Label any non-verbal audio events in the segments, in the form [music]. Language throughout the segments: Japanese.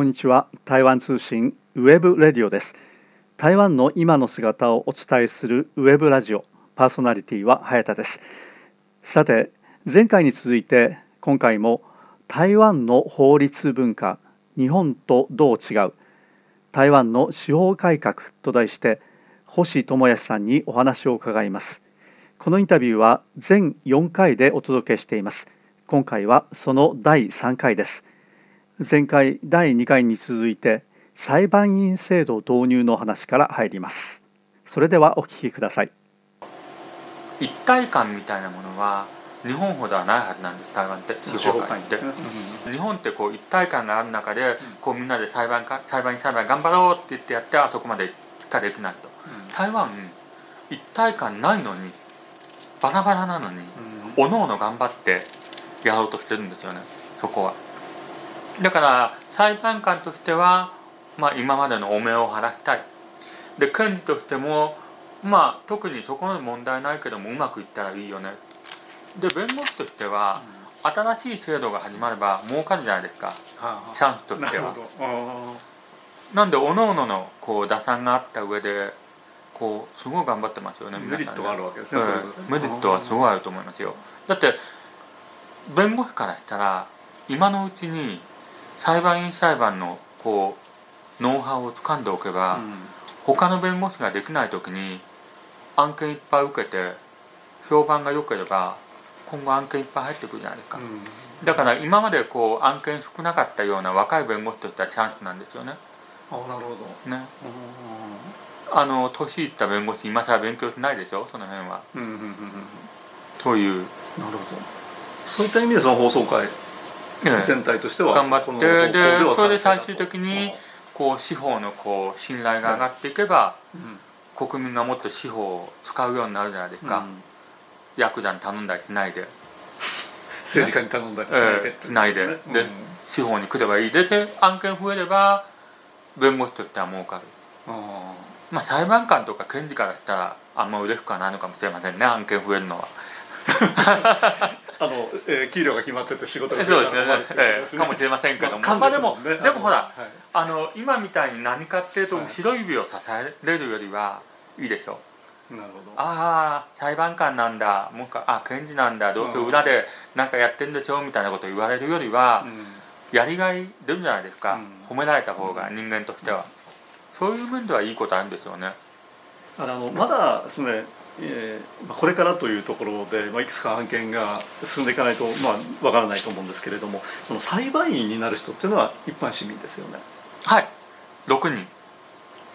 こんにちは。台湾通信 webradio です。台湾の今の姿をお伝えするウェブラジオパーソナリティは早田です。さて前回に続いて今回も台湾の法律文化日本とどう違う台湾の司法改革と題して星智康さんにお話を伺います。このインタビューは全4回でお届けしています。今回はその第3回です。前回第2回に続いて裁判員制度導入の話から入ります。それではお聞きください。一体感みたいなものは日本ほどはないはずなんです。台湾って司法界って、ね。日本ってこう一体感がある中でこうみんなで裁判か裁判員裁判頑張ろうって言ってやってあそこまでしかできないと、うん、台湾一体感ないのにバラバラなのに、うん、おのおの頑張ってやろうとしてるんですよね。そこはだから裁判官としては、まあ、今までの汚名を晴らしたい。で検事としてもまあ特にそこまで問題ないけどもうまくいったらいいよね。で弁護士としては、新しい制度が始まれば儲かるじゃないですか、チャンスとしては。なんでおのおののこう打算があった上でこうすごい頑張ってますよねメリットがあるわけですね、メリットはすごいあると思いますよ。だって弁護士からしたら今のうちに裁判員裁判のこうノウハウを掴んでおけば、うん、他の弁護士ができない時に案件いっぱい受けて評判が良ければ今後案件いっぱい入ってくるじゃないですか、うん、だから今までこう案件少なかったような若い弁護士としてはチャンスなんですよね。あなるほど。ね。あの年いった弁護士今更勉強しないでしょ？その辺は、うんうんうんうん、という。なるほど。そういった意味でその放送会全体としては、頑張ってでそれで最終的にこう司法のこう信頼が上がっていけば、うん、国民がもっと司法を使うようになるじゃないですか、うんヤクザに頼んだりしないで。政治家に頼んだりしないで、で、司法に来ればいいで。で案件増えれば弁護士としては儲かる。まあ裁判官とか検事からしたらあんま嬉しくはないのかもしれませんね案件増えるのは [laughs] あの、えー、給料が決まってて仕事がそうですよね、えー、かもしれませんけども、まあ、まあでもでもほら、はい、あの今みたいに何かっていうと後ろ指を支えれるよりはいいでしょ。うなるほど。ああ裁判官なんだ。もうかあ検事なんだ。どうせ裏で何かやってんでしょみたいなこと言われるよりは、うん、やりがい出るんじゃないですか、うん、褒められた方が人間としては、そういう面ではいいことあるんですよね。あのまだですねえー、これからというところで、まあ、いくつか案件が進んでいかないと、まあ、わからないと思うんですけれどもその裁判員になる人っていうのは一般市民ですよね。はい。6人。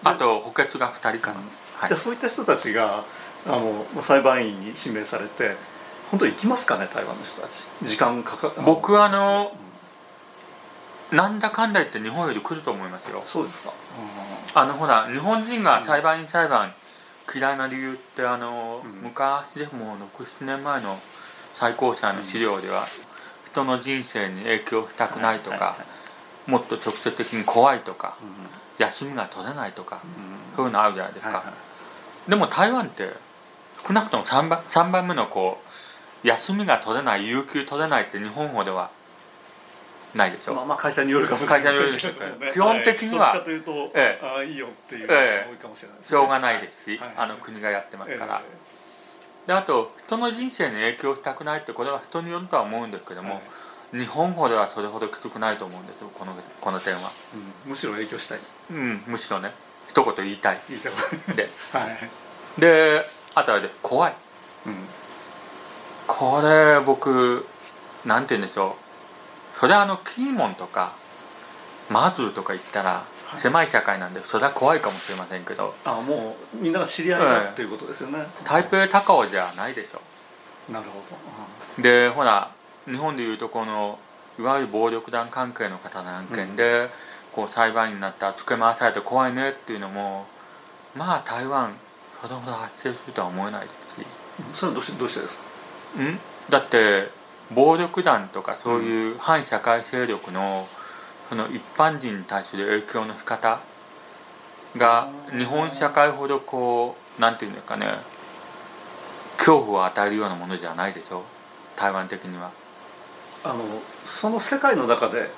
あと補欠が2人かな、はい、じゃあそういった人たちがあの裁判員に指名されて本当に行きますかね台湾の人たち。時間かか僕あの、うん、なんだかんだ言って日本より来ると思いますよ。そうですか、うん、あのほら日本人が裁判員裁判嫌いな理由ってあの、うん、昔でも67年前の最高裁の資料では、人の人生に影響したくないとか、もっと直接的に怖いとか、休みが取れないとか、そういうのあるじゃないですか、でも台湾って少なくとも 3, 番3番目のこう休みが取れない有給取れないって日本語ではないでしょ、まあ、まあ会社によるかもしれないですけど、ね、基本的には、はい、というと、ええ、あいいよっていうのが多いかもしれないね、しょうがないですし、はい、あの国がやってますから、え、であと人の人生に影響したくないってこれは人によるとは思うんですけども、日本語ではそれほどきつくないと思うんですよこのこの点は、うん、むしろ影響したい。うんむしろね。一言言いたい。言。いたいで、[laughs] はい、であとはで怖い、うん、これ僕なんて言うんでしょうそれはあのキーモンとかマズーとか言ったら狭い社会なんでそれは怖いかもしれませんけど。あもうみんなが知り合いだっていうことですよね、台北高尾じゃないでしょ。なるほど、でほら日本でいうとこのいわゆる暴力団関係の方の案件で、うん、こう裁判員になったらつけ回されて怖いねっていうのもまあ台湾それほど発生するとは思えないですし。それはどうしてどうしてですか？ん？だって暴力団とかそういう反社会勢力のその一般人に対する影響の仕方が日本社会ほどこうなんていうんですかね恐怖を与えるようなものじゃないでしょ？台湾的には。あのその世界の中で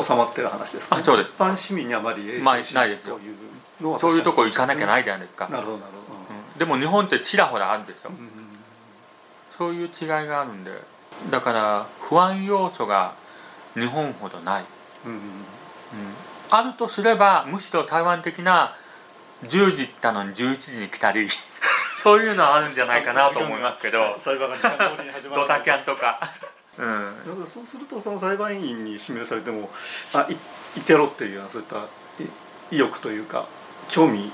収まってる話ですか、ね、あそうです。一般市民にあまり影響しないというのはそういうとこ行かなきゃないじゃないですか。なるほどなるほど、うん、でも日本ってちらほらあるでしょ、うん、そういう違いがあるんでだから不安要素が日本ほどない、うん、うん、あるとすればむしろ台湾的な10時行ったのに11時に来たり [laughs] そういうのはあるんじゃないかなと思いますけど [laughs] ドタキャンとか。うん、そうするとその裁判員に指名されてもあいいてやろうっていうようなそういった意欲というか興味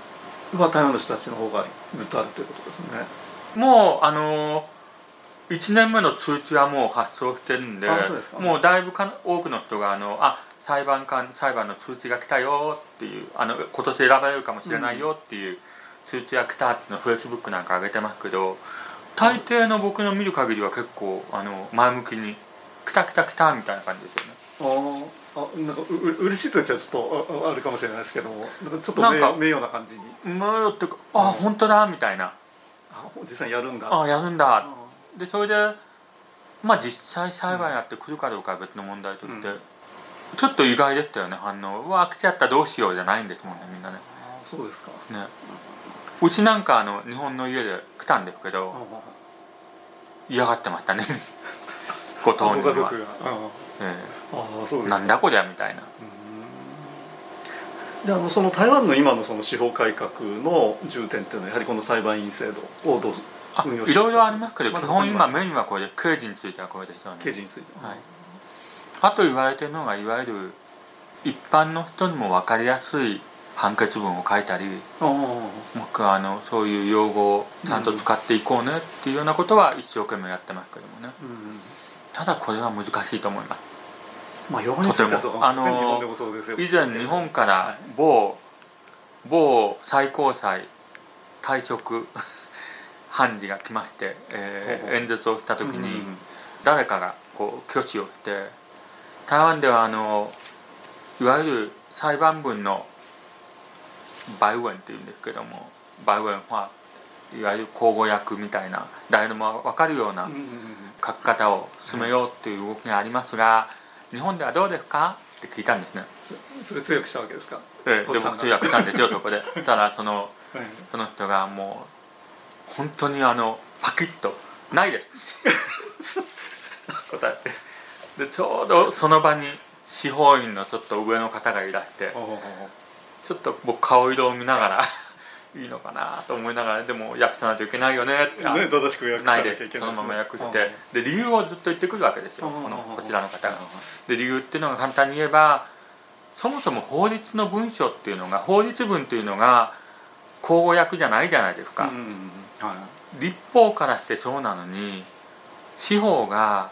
は台湾の人たちの方がずっとあるということですね。もうあの1年目の通知はもう発送してるんでもうだいぶか多くの人があのあ裁判官裁判の通知が来たよっていうあの今年選ばれるかもしれないよっていう通知が来たっていうのをフェイスブックなんか上げてますけど大抵の僕の見る限りは結構あの前向きに「来た来た来た」みたいな感じですよね。ああなんかう嬉しいと言っちゃちょっとあるかもしれないですけどもなんかちょっと名誉な感じに。名誉っていうかあ、うん、本当だみたいな。あ実際やるんだ。あやるんだ、うん、でそれでまあ実際裁判やってくるかどうかは別の問題として、うん、ちょっと意外でしたよね反応。うわ来ちゃったどうしようじゃないんですもんねみんなね。そうですか。ね。うちなんかあの日本の家で来たんですけど嫌がってましたねご当人は。ご家族が、ええ。あそうですなんだこりゃみたいな。じゃあその台湾の今のその司法改革の重点っていうのはやはりこの裁判員制度をどう運用していろいろありますけど、基本今メインはこれで刑事についてはこれですよね。刑事については。い。あと言われてるのがいわゆる一般の人にも分かりやすい判決文を書いたり僕はあのそういう用語をちゃんと使っていこうねっていうようなことは一生懸命やってますけどもね、うん、ただこれは難しいと思います。まあ、とても。あの以前日本から某某最高裁退職判事が来まして、えー、演説をした時に誰かがこう挙手をして台湾ではあのいわゆる裁判文のバイウェンっていうんですけどもバイウェンはいわゆる口語訳みたいな誰でも分かるような書き方を進めようっていう動きがありますが、日本ではどうですか?」って聞いたんですね。それ通訳したわけですか？ええで僕通訳したんですよそこで。ただその、[laughs] はい、その人がもう本当にあのパキッと「ないです」答えて。でちょうどその場に司法院のちょっと上の方がいらしてちょっと僕顔色を見ながら [laughs] いいのかなと思いながらでも訳さないといけないよねってね正しく訳さなきゃいけない、ね、そのまま訳してで理由をずっと言ってくるわけですよこのこちらの方が。で理由っていうのが簡単に言えばそもそも法律の文書っていうのが法律文っていうのが口語訳じゃないじゃないですか。立法からしてそうなのに司法が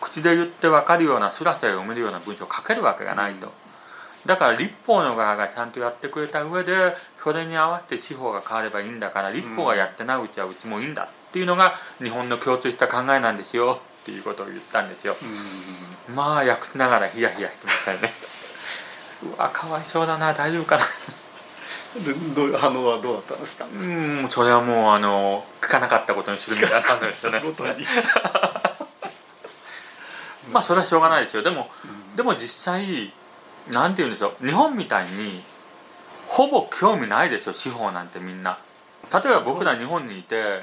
口で言って分かるようなスラスラ読めるような文章を書けるわけがないと。だから立法の側がちゃんとやってくれた上でそれに合わせて司法が変わればいいんだから立法がやってないうちはうちもいいんだっていうのが日本の共通した考えなんですよっていうことを言ったんですよ、まあ焼きながらヒヤヒヤしてましたよね。うわかわいそうだな大丈夫かな。でどう反応はどうだったんですか？うんそれはもうあの聞かなかったことにするみたいなんですよね。[laughs] まあそれはしょうがないですよ。でも、うん、でも実際なんて言うんでしょう。日本みたいにほぼ興味ないですよ司法なんてみんな。例えば僕ら日本にいて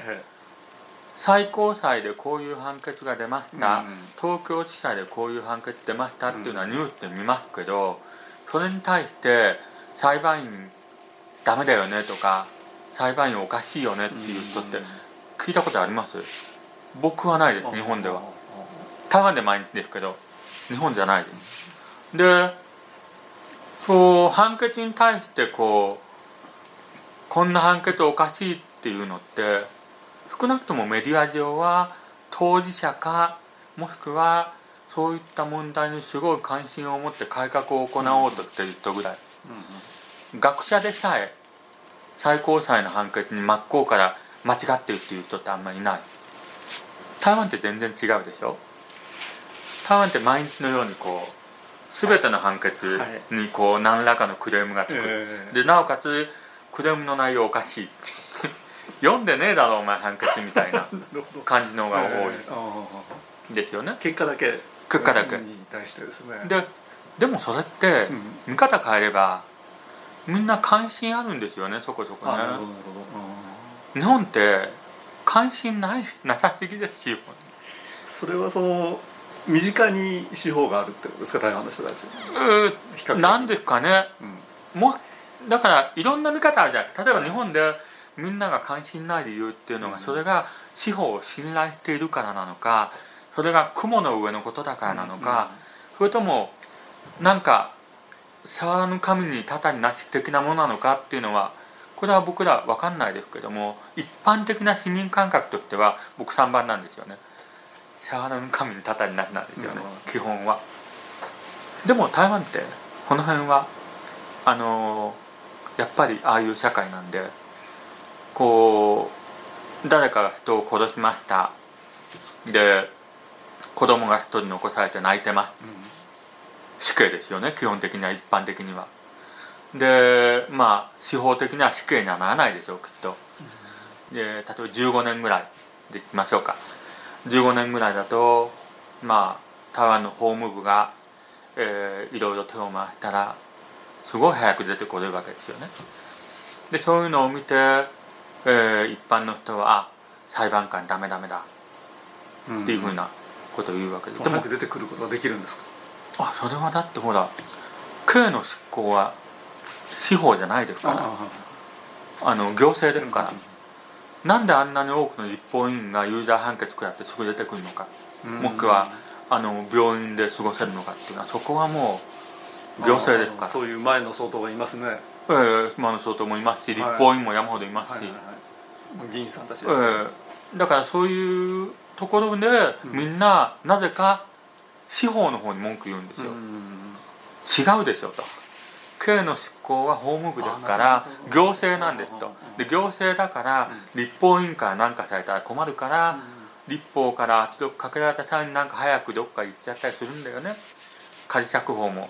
最高裁でこういう判決が出ました、東京地裁でこういう判決出ましたっていうのはニュースで見ますけどそれに対して裁判員ダメだよねとか裁判員おかしいよねっていう人って聞いたことあります？僕はないです日本では。台湾で毎日ですけど日本じゃないです。でそう判決に対してこうこんな判決おかしいっていうのって少なくともメディア上は当事者かもしくはそういった問題にすごい関心を持って改革を行おうとしてる人ぐらい、うん、学者でさえ最高裁の判決に真っ向から間違ってるっていう人ってあんまりいない。台湾って全然違うでしょ？台湾って毎日のようにこう全ての判決にこう何らかのクレームがつく、でなおかつクレームの内容おかしい。[laughs] 読んでねえだろお前判決みたいな [laughs] 感じのが多い。ですよね？結果だけ。結果だけ。に対してですね。ででもそれって見方変えればみんな関心あるんですよねそこそこね。日本って関心ないなさすぎですよ。それはその身近に司法があるってことですか台湾の人たちうなんですかね、うん、もだからいろんな見方あるじゃない。例えば日本でみんなが関心ない理由っていうのがそれが司法を信頼しているからなのかそれが雲の上のことだからなのか、それともなんか触らぬ神にたたになし的なものなのかっていうのはこれは僕ら分かんないですけども一般的な市民感覚としては僕3番なんですよね。触らぬ神にたたになしなんですよね、基本は。でも台湾ってこの辺はあのやっぱりああいう社会なんでこう誰かが人を殺しました。で子供が一人残されて泣いてます、うん、死刑ですよね基本的には一般的には。でまあ司法的には死刑にはならないでしょうきっと、で例えば15年ぐらいでいきましょうか。15年ぐらいだとまあ台湾の法務部が、えー、いろいろ手を回したらすごい早く出てこれるわけですよね。でそういうのを見てえー、一般の人はあ裁判官ダメダメだ。っていうふうなことを言うわけで、でも出てくることができるんですか？あそれはだってほら刑の執行は司法じゃないですから。あの行政ですから、うん、なんであんなに多くの立法委員が有罪判決食らってすぐ出てくるのか、もしくはあの病院で過ごせるのかっていうのはそこはもう行政ですから。そういう前の相当がいますね。ええー、今の相当もいますし立法院も山ほどいますし、議員さんたちです、ね、えー、だからそういうところでみんななぜか司法の方に文句言うんですよ、違うでしょと。刑の執行は法務部ですから行政なんですと。で行政だから立法委員会なんかされたら困るから立法から圧力かけられた際になんか早くどっか行っちゃったりするんだよね。仮釈放も。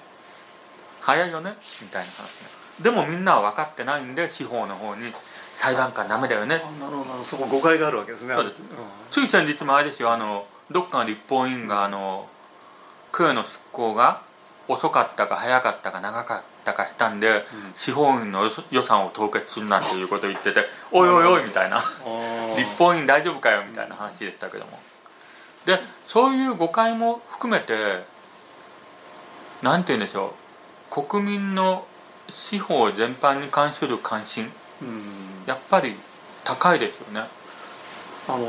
早いよね？みたいな話ね。でもみんなは分かってないんで司法の方に裁判官ダメだよね。なるほどそこ誤解があるわけですね。つい先日もあれですよ。あのどっかの立法委員があの空の執行が遅かったか早かったか長かったかしたんで、うん、司法院の予算を凍結するなんていうことを言ってて「[laughs] おいおいおい」みたいな「立法院大丈夫かよ」みたいな話でしたけども。でそういう誤解も含めてなんて言うんでしょう。国民の司法全般に関する関心、うん。やっぱり高いですよね。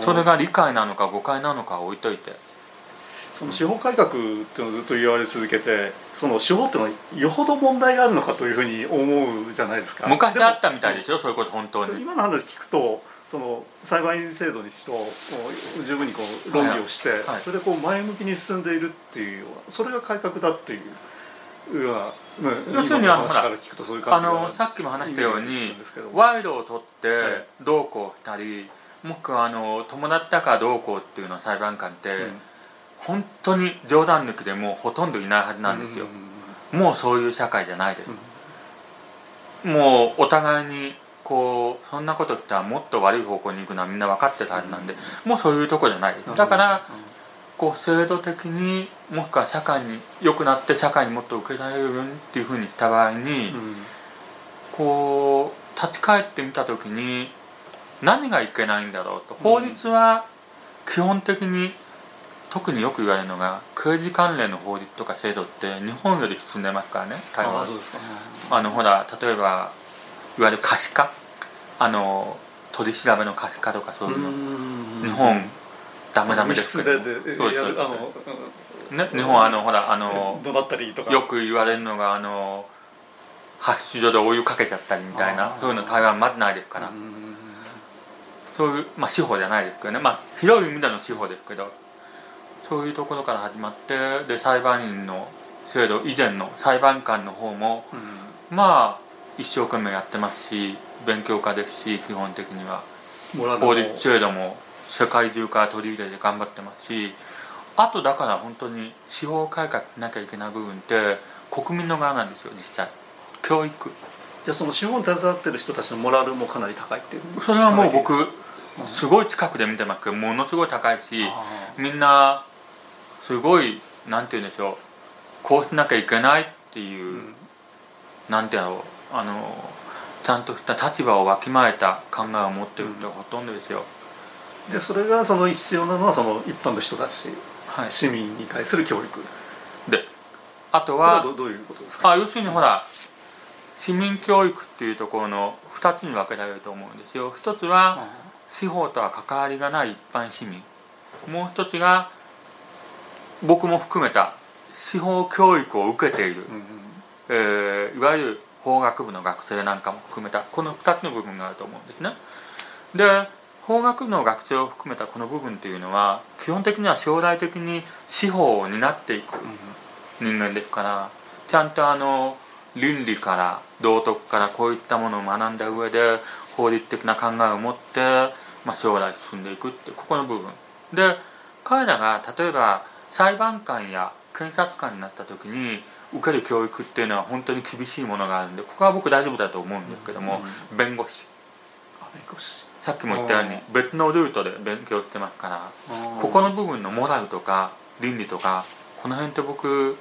それが理解なのか誤解なのか置いといてその司法改革っていうのをずっと言われ続けてその司法っていうのはよほど問題があるのかというふうに思うじゃないですか。昔あったみたいですよそういうこと本当に。今の話聞くとその裁判員制度にしろ十分にこう論議をして、はい。はい、それでこう前向きに進んでいるっていうそれが改革だっていうような要するにあのあのさっきも話したように賄賂を取ってど。うこうしたりもしくはあの友達だからどうこうっていうのは裁判官って、うん、本当に冗談抜きでもうほとんどいないはずなんですよ、もうそういう社会じゃないです、うん、もうお互いにこうそんなことしたらもっと悪い方向に行くのはみんな分かってたはずなんで、もうそういうとこじゃないです。だから、こう制度的にもしくは社会に良くなって社会にもっと受けられるようにっていうふうにした場合に、うん、こう立ち返ってみた時に何がいけないんだろうと。法律は基本的に特によく言われるのが刑事関連の法律とか制度って日本より進んでますからね台湾あのほら例えばいわゆる可視化。あの取り調べの可視化とかそういうの。日本ダメダメですけど。そうですね、日本あのほらあの怒鳴ったりとか。よく言われるのがあの発出所でお湯かけちゃったりみたいなそういうの台湾まずないですから。そういうまあ司法じゃないですけどね。まあ広い意味での司法ですけどそういうところから始まってで裁判員の制度以前の裁判官の方も、まあ一生懸命やってますし勉強家ですし基本的には。法律制度も世界中から取り入れて頑張ってますしあとだから本当に司法改革しなきゃいけない部分って国民の側なんですよ実際。教育。じゃあその司法に携わってる人たちのモラルもかなり高いっていう。それはもう僕す。ごい近くで見てますけどものすごい高いしみんなすごいなんて言うんでしょう。こうしなきゃいけないっていう、うん、なんてやろう。あのちゃんとした立場をわきまえた考えを持ってる人がほとんどですよ。でそれがその必要なのはその一般の人たち、はい、市民に対する教育。であとはどういうことですか？あ要するにほら市民教育っていうところの2つに分けられると思うんですよ。一つは司法とは関わりがない一般市民。もう一つが僕も含めた司法教育を受けている、うんうん、えー、いわゆる法学部の学生なんかも含めたこの2つの部分があると思うんですね。で法学部の学生を含めたこの部分っていうのは基本的には将来的に司法を担っていく人間ですからちゃんとあの倫理から道徳からこういったものを学んだ上で法律的な考えを持って、まあ、将来進んでいくってここの部分。で彼らが例えば裁判官や検察官になった時に受ける教育っていうのは本当に厳しいものがあるんでここは僕大丈夫だと思うんですけども、うん、弁護士。弁護士。さっきも言ったように別のルートで勉強してますからここの部分のモラルとか倫理とかこの辺って僕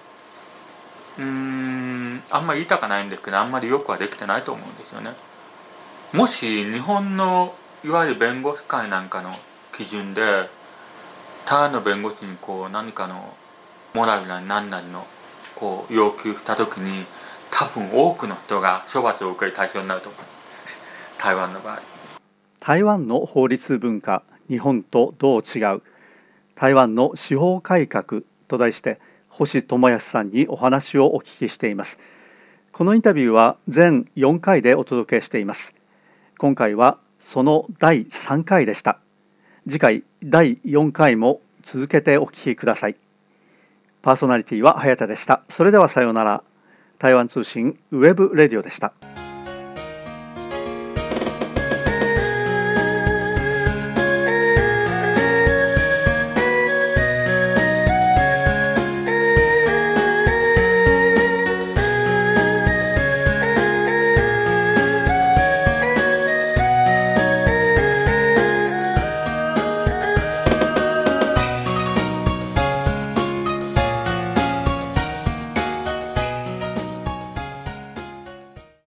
うんあんまり言いたかないんですけどあんまりよくはできてないと思うんですよね。もし日本のいわゆる弁護士会なんかの基準で他の弁護士にこう何かのモラルなり何なりのこう要求した時に多分多くの人が処罰を受ける対象になると思う。[laughs] 台湾の場合。台湾の法律文化日本とどう違う。台湾の司法改革と題して星智康さんにお話をお聞きしています。このインタビューは全4回でお届けしています。今回はその第3回でした。次回第4回も続けてお聞きください。パーソナリティは早田でした。それではさようなら。台湾通信ウェブレディオでした。